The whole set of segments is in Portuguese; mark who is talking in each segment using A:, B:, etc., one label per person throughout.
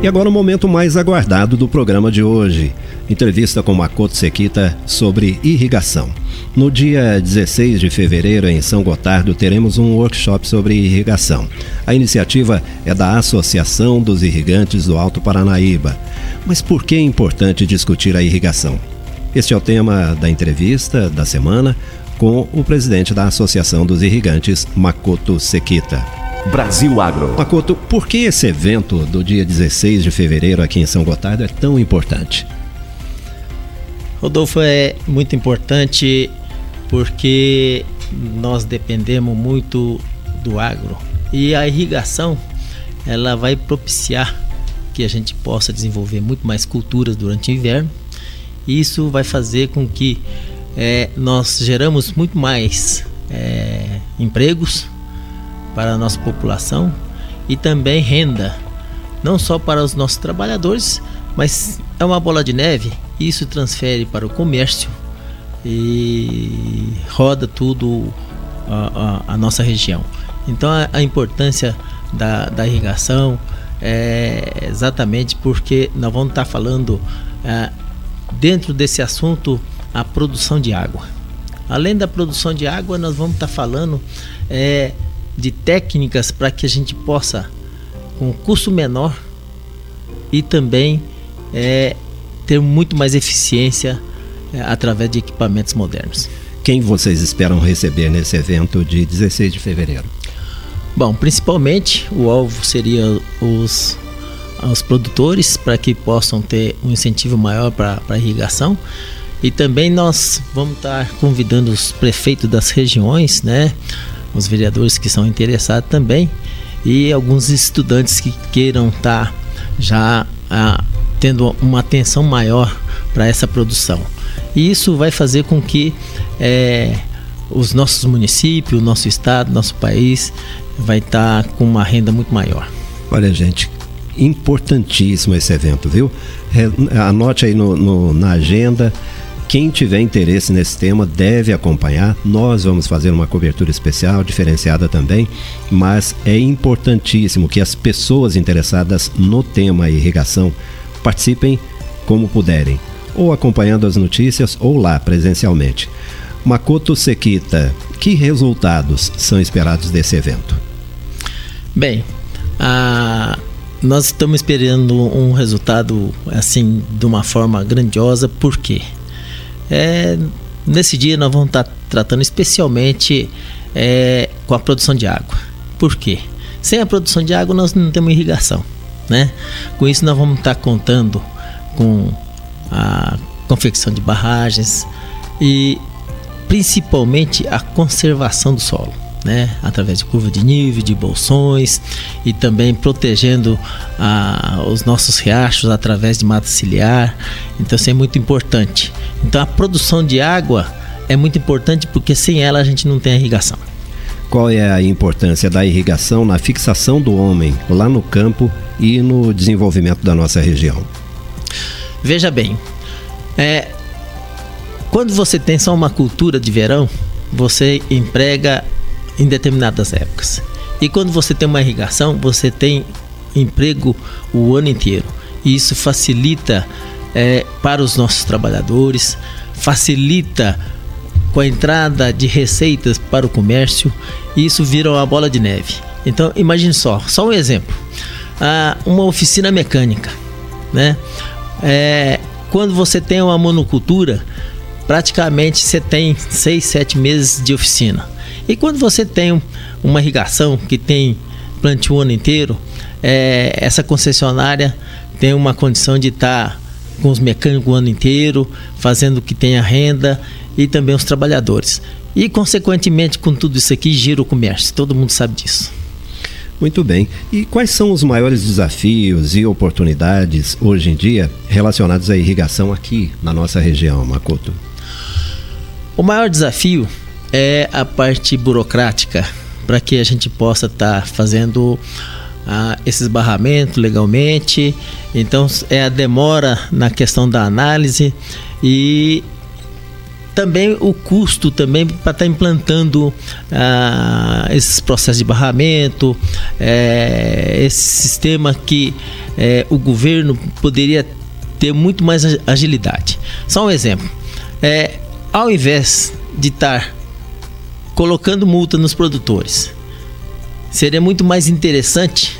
A: E agora o momento mais aguardado do programa de hoje. Entrevista com Makoto Sekita sobre irrigação. No dia 16 de fevereiro, em São Gotardo, teremos um workshop sobre irrigação. A iniciativa é da Associação dos Irrigantes do Alto Paranaíba. Mas por que é importante discutir a irrigação? Este é o tema da entrevista da semana com o presidente da Associação dos Irrigantes, Makoto Sekita.
B: Brasil Agro.
A: Makoto, por que esse evento do dia 16 de fevereiro aqui em São Gotardo é tão importante?
C: Rodolfo, é muito importante porque nós dependemos muito do agro e a irrigação ela vai propiciar que a gente possa desenvolver muito mais culturas durante o inverno. Isso vai fazer com que é, nós geramos muito mais é, empregos, para a nossa população e também renda, não só para os nossos trabalhadores, mas é uma bola de neve. Isso transfere para o comércio e roda tudo a, a, a nossa região. Então a, a importância da, da, irrigação é exatamente porque nós vamos estar falando é, dentro desse assunto a produção de água. Além da produção de água, nós vamos estar falando é, de técnicas para que a gente possa, com custo menor e também é, ter muito mais eficiência é, através de equipamentos modernos.
A: Quem vocês esperam receber nesse evento de 16 de fevereiro?
C: Bom, principalmente o alvo seria os, os produtores para que possam ter um incentivo maior para a irrigação. E também nós vamos estar convidando os prefeitos das regiões, né, os vereadores que são interessados também e alguns estudantes que queiram estar tá já ah, tendo uma atenção maior para essa produção. E isso vai fazer com que é, os nossos municípios, nosso estado, nosso país vai estar tá com uma renda muito maior.
A: Olha, gente, importantíssimo esse evento, viu? Anote aí no, no na agenda quem tiver interesse nesse tema deve acompanhar. Nós vamos fazer uma cobertura especial, diferenciada também, mas é importantíssimo que as pessoas interessadas no tema irrigação participem como puderem, ou acompanhando as notícias ou lá presencialmente. Makoto Sekita, que resultados são esperados desse evento?
C: Bem, a, nós estamos esperando um resultado assim de uma forma grandiosa, por quê? É, nesse dia nós vamos estar tratando especialmente é, com a produção de água. Por quê? Sem a produção de água nós não temos irrigação, né? Com isso nós vamos estar contando com a confecção de barragens e principalmente a conservação do solo né? através de curva de nível, de bolsões e também protegendo ah, os nossos riachos através de mata ciliar. Então isso é muito importante. Então a produção de água é muito importante porque sem ela a gente não tem irrigação.
A: Qual é a importância da irrigação na fixação do homem lá no campo e no desenvolvimento da nossa região?
C: Veja bem, é, quando você tem só uma cultura de verão, você emprega em determinadas épocas. E quando você tem uma irrigação, você tem emprego o ano inteiro. E isso facilita é, para os nossos trabalhadores, facilita com a entrada de receitas para o comércio e isso vira uma bola de neve. Então imagine só, só um exemplo, ah, uma oficina mecânica, né? É, quando você tem uma monocultura, praticamente você tem seis, sete meses de oficina. E quando você tem uma irrigação que tem plantio o ano inteiro, é, essa concessionária tem uma condição de estar tá com os mecânicos o ano inteiro, fazendo que tenha renda e também os trabalhadores. E, consequentemente, com tudo isso aqui, gira o comércio. Todo mundo sabe disso.
A: Muito bem. E quais são os maiores desafios e oportunidades hoje em dia relacionados à irrigação aqui na nossa região, Makoto?
C: O maior desafio é a parte burocrática para que a gente possa estar tá fazendo ah, esses barramentos legalmente. Então é a demora na questão da análise e também o custo também para estar tá implantando ah, esses processos de barramento, é, esse sistema que é, o governo poderia ter muito mais agilidade. Só um exemplo. É, ao invés de estar colocando multa nos produtores, seria muito mais interessante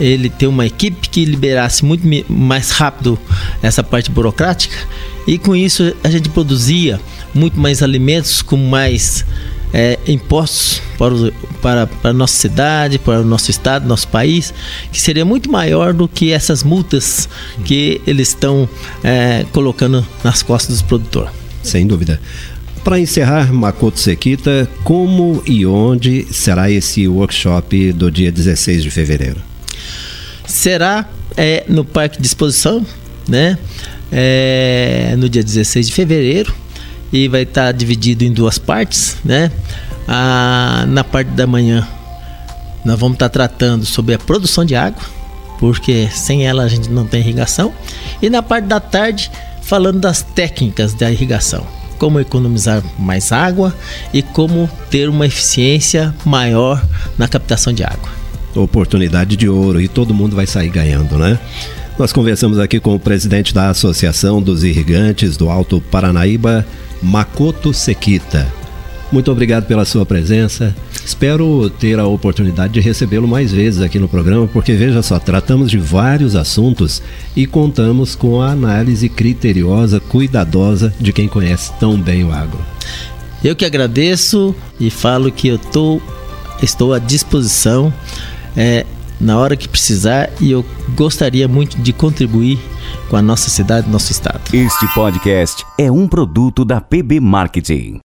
C: ele ter uma equipe que liberasse muito mais rápido essa parte burocrática e com isso a gente produzia muito mais alimentos com mais é, impostos para, o, para, para a nossa cidade, para o nosso estado, nosso país, que seria muito maior do que essas multas que eles estão é, colocando nas costas do produtor.
A: Sem dúvida. Para encerrar, Makoto Sekita, como e onde será esse workshop do dia 16 de fevereiro?
C: será é, no Parque de Exposição, né? É, no dia 16 de fevereiro e vai estar tá dividido em duas partes, né? Na parte da manhã nós vamos estar tá tratando sobre a produção de água, porque sem ela a gente não tem irrigação, e na parte da tarde falando das técnicas da irrigação, como economizar mais água e como ter uma eficiência maior na captação de água
A: oportunidade de ouro e todo mundo vai sair ganhando, né? Nós conversamos aqui com o presidente da Associação dos Irrigantes do Alto Paranaíba, Makoto Sequita. Muito obrigado pela sua presença. Espero ter a oportunidade de recebê-lo mais vezes aqui no programa, porque veja só, tratamos de vários assuntos e contamos com a análise criteriosa, cuidadosa de quem conhece tão bem o agro.
C: Eu que agradeço e falo que eu tô, estou à disposição é, na hora que precisar e eu gostaria muito de contribuir com a nossa cidade, nosso estado.
B: Este podcast é um produto da PB Marketing.